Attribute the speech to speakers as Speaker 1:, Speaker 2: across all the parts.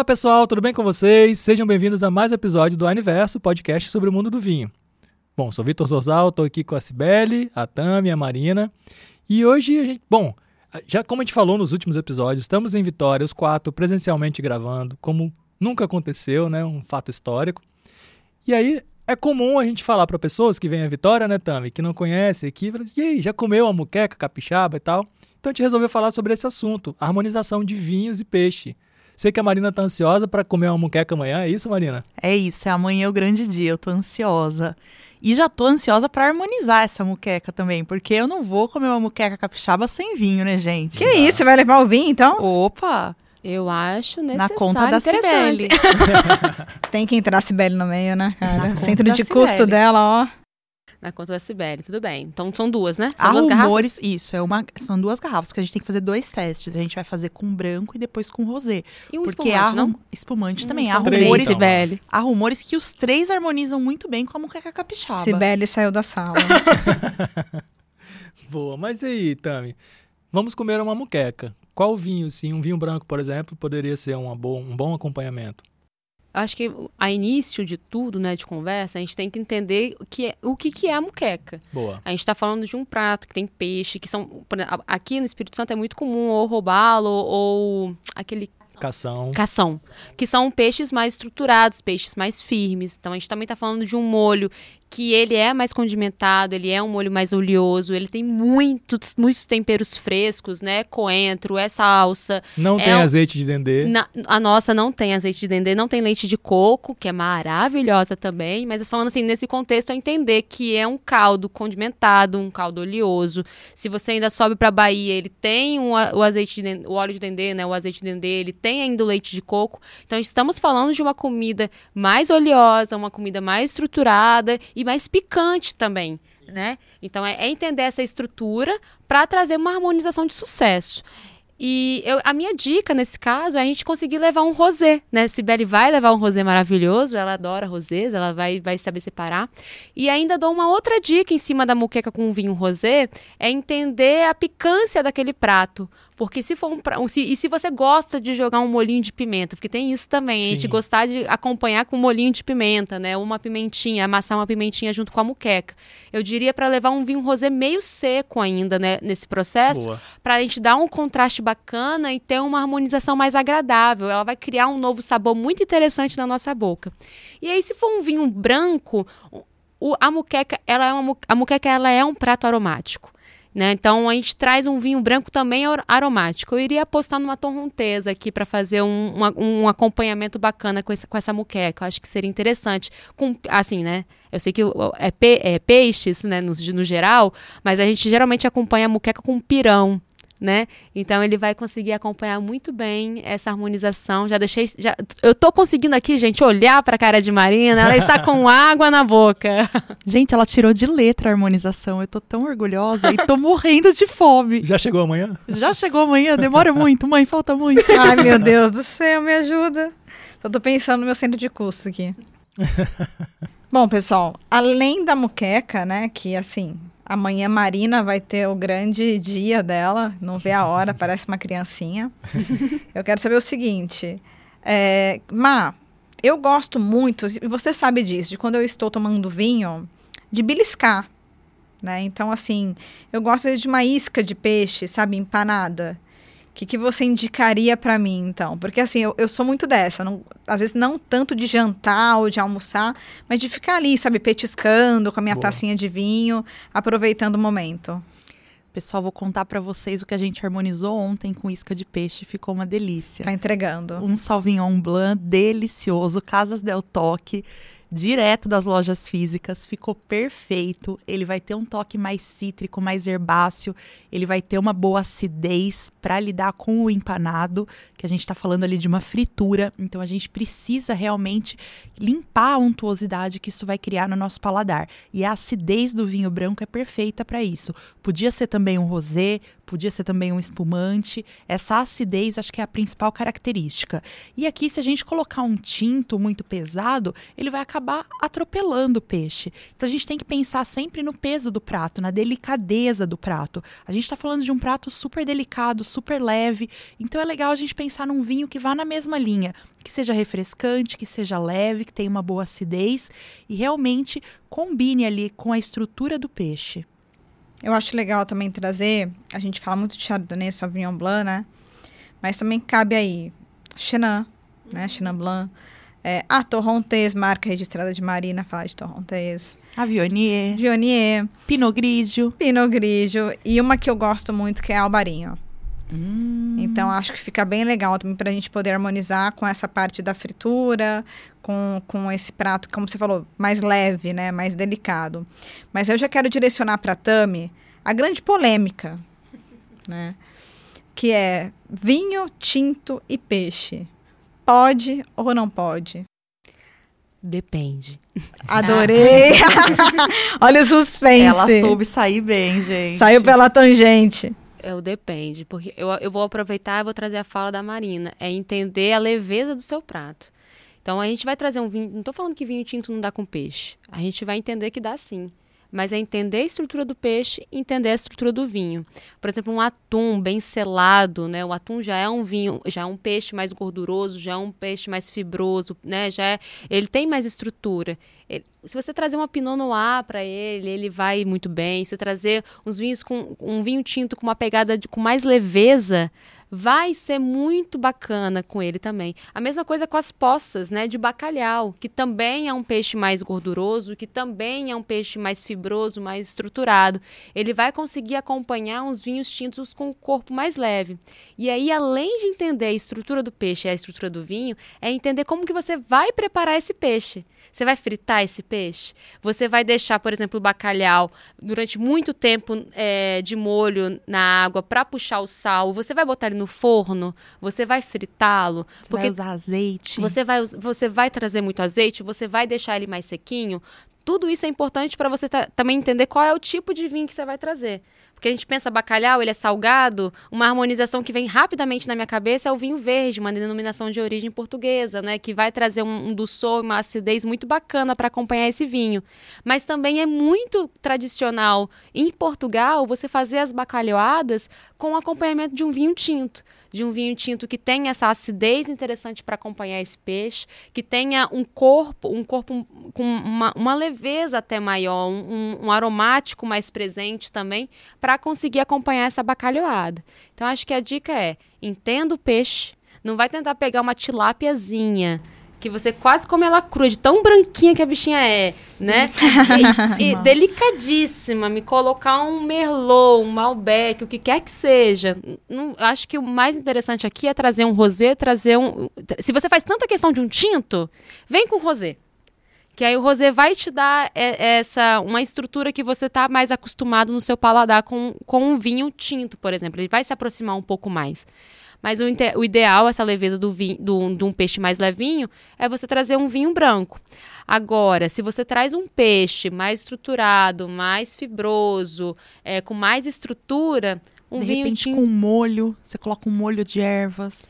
Speaker 1: Olá pessoal, tudo bem com vocês? Sejam bem-vindos a mais um episódio do Aniverso, podcast sobre o mundo do vinho. Bom, sou Vitor Zorzal, estou aqui com a Cibele, a Tami, a Marina. E hoje, a gente, bom, já como a gente falou nos últimos episódios, estamos em Vitória, os quatro presencialmente gravando, como nunca aconteceu, né? Um fato histórico. E aí é comum a gente falar para pessoas que vêm a Vitória, né, Tami, que não conhecem aqui, e aí, já comeu a muqueca capixaba e tal? Então a gente resolveu falar sobre esse assunto, harmonização de vinhos e peixe. Sei que a Marina tá ansiosa para comer uma muqueca amanhã, é isso, Marina?
Speaker 2: É isso, é amanhã o grande dia, eu tô ansiosa. E já tô ansiosa para harmonizar essa muqueca também, porque eu não vou comer uma muqueca capixaba sem vinho, né, gente?
Speaker 3: Que isso, você vai levar o vinho então?
Speaker 2: Opa!
Speaker 4: Eu acho necessário.
Speaker 2: Na conta da Cibele.
Speaker 3: Tem que entrar a Cibele no meio, né, cara? Centro de custo dela, ó.
Speaker 4: Na conta da Cibele, tudo bem. Então são duas, né?
Speaker 2: São
Speaker 4: Há
Speaker 2: duas rumores, garrafas? isso, é uma, são duas garrafas, que a gente tem que fazer dois testes. A gente vai fazer com branco e depois com rosé.
Speaker 4: E um
Speaker 2: porque
Speaker 4: espumante,
Speaker 2: há
Speaker 4: não?
Speaker 2: espumante
Speaker 4: Hum,
Speaker 2: também. Há
Speaker 4: três,
Speaker 2: rumores,
Speaker 4: então. Cibele.
Speaker 2: há rumores que os três harmonizam muito bem com a muqueca capixaba.
Speaker 3: Cibele saiu da sala.
Speaker 1: Boa, mas e aí, Tami? Vamos comer uma muqueca. Qual vinho, sim? Um vinho branco, por exemplo, poderia ser uma boa, um bom acompanhamento?
Speaker 4: Eu acho que a início de tudo, né, de conversa, a gente tem que entender o que é, o que, que é a muqueca.
Speaker 1: Boa.
Speaker 4: A gente está falando de um prato que tem peixe, que são. Aqui no Espírito Santo é muito comum ou robalo ou aquele
Speaker 1: Cação.
Speaker 4: cação, que são peixes mais estruturados, peixes mais firmes. Então a gente também está falando de um molho que ele é mais condimentado, ele é um molho mais oleoso, ele tem muitos, muitos temperos frescos, né? Coentro, é salsa.
Speaker 1: Não
Speaker 4: É
Speaker 1: tem
Speaker 4: um-
Speaker 1: azeite de dendê.
Speaker 4: Na- a nossa não tem azeite de dendê, não tem leite de coco, que é maravilhosa também. Mas falando assim, nesse contexto, é entender que é um caldo condimentado, um caldo oleoso. Se você ainda sobe para Bahia, ele tem o, a- o azeite, de dendê, o óleo de dendê, né? O azeite de dendê, ele tem ainda o leite de coco. Então estamos falando de uma comida mais oleosa, uma comida mais estruturada e mais picante também. Né? Então é, é entender essa estrutura para trazer uma harmonização de sucesso. E eu- a minha dica nesse caso é a gente conseguir levar um rosé, né? Sibeli vai levar um rosé maravilhoso, ela adora rosés, ela vai, vai saber separar. E ainda dou uma outra dica em cima da muqueca com vinho rosé, é entender a picância daquele prato. Porque se for um, pra- um- se, e se você gosta de jogar um molhinho de pimenta, porque tem isso também, a gente gostar de acompanhar com um molhinho de pimenta, né? Uma pimentinha, amassar uma pimentinha junto com a muqueca. Eu diria para levar um vinho rosé meio seco ainda, né, nesse processo, para a gente dar um contraste bacana e ter uma harmonização mais agradável. Ela vai criar um novo sabor muito interessante na nossa boca. E aí, se for um vinho branco, o- a muqueca, ela é uma, a muqueca ela é um prato aromático. Né? Então a gente traz um vinho branco também ar- aromático. Eu iria apostar numa torrontesa aqui para fazer um, um acompanhamento bacana com essa, com essa muqueca. Eu acho que seria interessante. Com, assim, né? Eu sei que é, pe- é peixes, né, no, no geral, mas a gente geralmente acompanha a muqueca com pirão, né? Então ele vai conseguir acompanhar muito bem essa harmonização. Já deixei, já, eu tô conseguindo aqui, gente, olhar para a cara de Marina, ela está com água na boca.
Speaker 2: Gente, ela tirou de letra a harmonização. Eu tô tão orgulhosa e tô morrendo de fome.
Speaker 1: Já chegou amanhã?
Speaker 2: Já chegou amanhã, demora muito, mãe, falta muito.
Speaker 3: Ai, meu Deus do céu, me ajuda. Só tô pensando no meu centro de custos aqui. Bom, pessoal, além da muqueca, né, que assim, amanhã Marina vai ter o grande dia dela, não vê a hora, parece uma criancinha. Eu quero saber o seguinte, é, Má, eu gosto muito, e você sabe disso, de quando eu estou tomando vinho, de beliscar, né? Então, assim, eu gosto de uma isca de peixe, sabe, empanada. O que, que você indicaria para mim, então? Porque, assim, eu, eu sou muito dessa. não- às vezes, não tanto de jantar ou de almoçar, mas de ficar ali, sabe, petiscando com a minha
Speaker 1: Boa.
Speaker 3: tacinha de vinho, aproveitando o momento.
Speaker 2: Pessoal, vou contar pra vocês o que a gente harmonizou ontem com isca de peixe. Ficou uma delícia.
Speaker 3: Tá entregando.
Speaker 2: Um Sauvignon Blanc delicioso, Casas Del Toque, direto das lojas físicas, ficou perfeito. Ele vai ter um toque mais cítrico, mais herbáceo, ele vai ter uma boa acidez para lidar com o empanado, que a gente está falando ali de uma fritura, então a gente precisa realmente limpar a untuosidade que isso vai criar no nosso paladar. E a acidez do vinho branco é perfeita para isso. Podia ser também um rosé, podia ser também um espumante. Essa acidez acho que é a principal característica. E aqui, se a gente colocar um tinto muito pesado, ele vai acabar acabar atropelando o peixe. Então a gente tem que pensar sempre no peso do prato, na delicadeza do prato. A gente está falando de um prato super delicado, super leve. Então é legal a gente pensar num vinho que vá na mesma linha, que seja refrescante, que seja leve, que tenha uma boa acidez e realmente combine ali com a estrutura do peixe.
Speaker 3: Eu acho legal também trazer, a gente fala muito de Chardonnay, Sauvignon Blanc, né? Mas também cabe aí Chenin, né? Chenin Blanc. É, a Torrontés, marca registrada de Marina, fala de Torrontés.
Speaker 2: A Viognier,
Speaker 3: Viognier,
Speaker 2: Pinot Grigio.
Speaker 3: Pinot Grigio e uma que eu gosto muito que é Albarinho.
Speaker 2: Hum,
Speaker 3: Então acho que fica bem legal também para a gente poder harmonizar com essa parte da fritura, com, com esse prato, como você falou, mais leve, né, mais delicado. Mas eu já quero direcionar para a Tami a grande polêmica, né, que é vinho, tinto e peixe. Pode ou não pode?
Speaker 4: Depende.
Speaker 3: Adorei! Olha o suspense.
Speaker 2: ela soube sair bem, gente.
Speaker 3: Saiu pela tangente.
Speaker 4: É o depende, porque eu, eu vou aproveitar e vou trazer a fala da Marina. É entender a leveza do seu prato. Então a gente vai trazer um vinho. Não estou falando que vinho tinto não dá com peixe. A gente vai entender que dá sim. Mas é entender a estrutura do peixe e entender a estrutura do vinho. Por exemplo, um atum bem selado, né? O atum já é um vinho, já é um peixe mais gorduroso, já é um peixe mais fibroso, né? Já é, ele tem mais estrutura. Ele- se você trazer uma Pinot Noir para ele, ele vai muito bem. Se trazer uns vinhos com um vinho tinto com uma pegada de, com mais leveza, vai ser muito bacana com ele também. A mesma coisa com as poças, né, de bacalhau, que também é um peixe mais gorduroso, que também é um peixe mais fibroso, mais estruturado. Ele vai conseguir acompanhar uns vinhos tintos com o corpo mais leve. E aí, além de entender a estrutura do peixe e a estrutura do vinho, é entender como que você vai preparar esse peixe. Você vai fritar esse peixe? Você vai deixar, por exemplo, o bacalhau durante muito tempo é, de molho na água para puxar o sal? Você vai botar ele no forno? Você vai fritá-lo?
Speaker 2: Você vai usar azeite.
Speaker 4: Você vai, você vai trazer muito azeite, você vai deixar ele mais sequinho. Tudo isso é importante para você ta- também entender qual é o tipo de vinho que você vai trazer. Porque a gente pensa bacalhau, ele é salgado, uma harmonização que vem rapidamente na minha cabeça é o vinho verde, uma denominação de origem portuguesa, né? Que vai trazer um, um doçor, uma acidez muito bacana para acompanhar esse vinho. Mas também é muito tradicional em Portugal você fazer as bacalhoadas com acompanhamento de um vinho tinto. De um vinho tinto que tenha essa acidez interessante para acompanhar esse peixe, que tenha um corpo, um corpo com uma, uma leveza até maior, um- um aromático mais presente também, para conseguir acompanhar essa bacalhoada. Então, acho que a dica é: entenda o peixe, não vai tentar pegar uma tilápiazinha. Que você quase come ela crua, de tão branquinha que a bichinha é, né? E, e delicadíssima. Me colocar um merlot, um malbec, o que quer que seja. Não, acho que o mais interessante aqui é trazer um rosé, trazer um. Se você faz tanta questão de um tinto, vem com rosé. Que aí o rosé vai te dar é, essa uma estrutura que você tá mais acostumado no seu paladar com, com um vinho tinto, por exemplo. Ele vai se aproximar um pouco mais. Mas o, o ideal, essa leveza do vinho, do, de um peixe mais levinho, é você trazer um vinho branco. Agora, se você traz um peixe mais estruturado, mais fibroso, é, com mais estrutura, um
Speaker 2: de
Speaker 4: vinho
Speaker 2: repente,
Speaker 4: tinto.
Speaker 2: com um molho, você coloca um molho de ervas.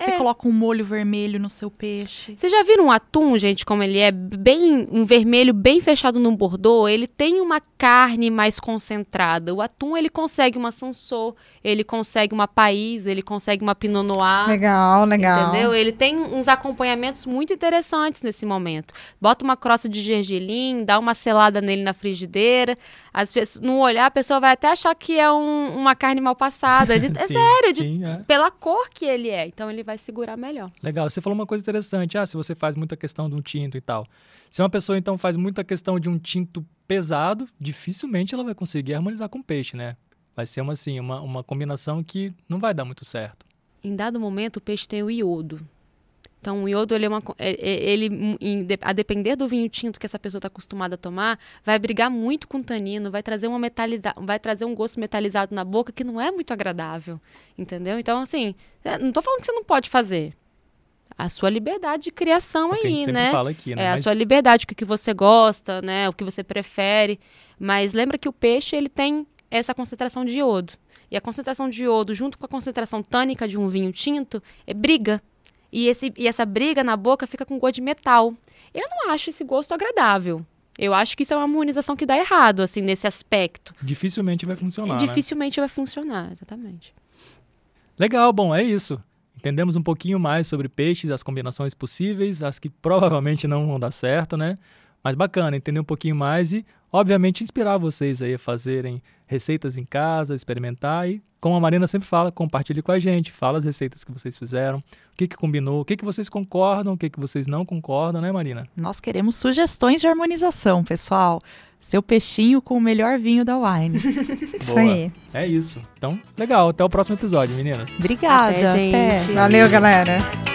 Speaker 2: Você
Speaker 4: É.
Speaker 2: coloca um molho vermelho no seu peixe.
Speaker 4: Vocês já viram um atum, gente, como ele é bem um vermelho bem fechado num bordô? Ele tem uma carne mais concentrada. O atum ele consegue uma sansô, ele consegue uma país, ele consegue uma pinot noir.
Speaker 3: Legal, legal.
Speaker 4: Entendeu? Ele tem uns acompanhamentos muito interessantes nesse momento. Bota uma crosta de gergelim, dá uma selada nele na frigideira. As pessoas, no olhar, a pessoa vai até achar que é um- uma carne mal passada. De- é
Speaker 1: Sim,
Speaker 4: sério, de-
Speaker 1: sim, é.
Speaker 4: pela cor que ele é. Então ele vai segurar melhor.
Speaker 1: Legal. Você falou uma coisa interessante. Ah, se você faz muita questão de um tinto e tal. Se uma pessoa, então, faz muita questão de um tinto pesado, dificilmente ela vai conseguir harmonizar com peixe, né? Vai ser uma, assim, uma, uma combinação que não vai dar muito certo.
Speaker 4: Em dado momento, o peixe tem o iodo. Então, o iodo, ele, é uma, é- é- ele a depender do vinho tinto que essa pessoa está acostumada a tomar, vai brigar muito com o tanino, vai trazer, uma metaliza, vai trazer um gosto metalizado na boca que não é muito agradável, entendeu? Então, assim, é, não estou falando que você não pode fazer. A sua liberdade de criação
Speaker 1: É a
Speaker 4: aí, né?
Speaker 1: fala aqui, né?
Speaker 4: É a
Speaker 1: Mas-
Speaker 4: sua liberdade, o que, que você gosta, né? O que você prefere. Mas lembra que o peixe, ele tem essa concentração de iodo. E a concentração de iodo, junto com a concentração tânica de um vinho tinto, é briga. E, esse, e essa briga na boca fica com gosto de metal. Eu não acho esse gosto agradável. Eu acho que isso é uma harmonização que dá errado, assim, nesse aspecto.
Speaker 1: Dificilmente vai funcionar. né?
Speaker 4: Dificilmente vai funcionar, exatamente.
Speaker 1: Legal, bom, é isso. Entendemos um pouquinho mais sobre peixes, as combinações possíveis, as que provavelmente não vão dar certo, né? Mas bacana, entender um pouquinho mais e, obviamente, inspirar vocês aí a fazerem receitas em casa, experimentar e, como a Marina sempre fala, compartilhe com a gente, fala as receitas que vocês fizeram, o que que combinou, o que que vocês concordam, o que que vocês não concordam, né, Marina?
Speaker 2: Nós queremos sugestões de harmonização, pessoal. Seu peixinho com o melhor vinho da Wine.
Speaker 3: Isso
Speaker 1: Boa.
Speaker 3: aí.
Speaker 1: É isso. Então, legal, até o próximo episódio, meninas.
Speaker 2: Obrigada.
Speaker 4: Até, gente.
Speaker 2: até.
Speaker 3: Valeu, galera.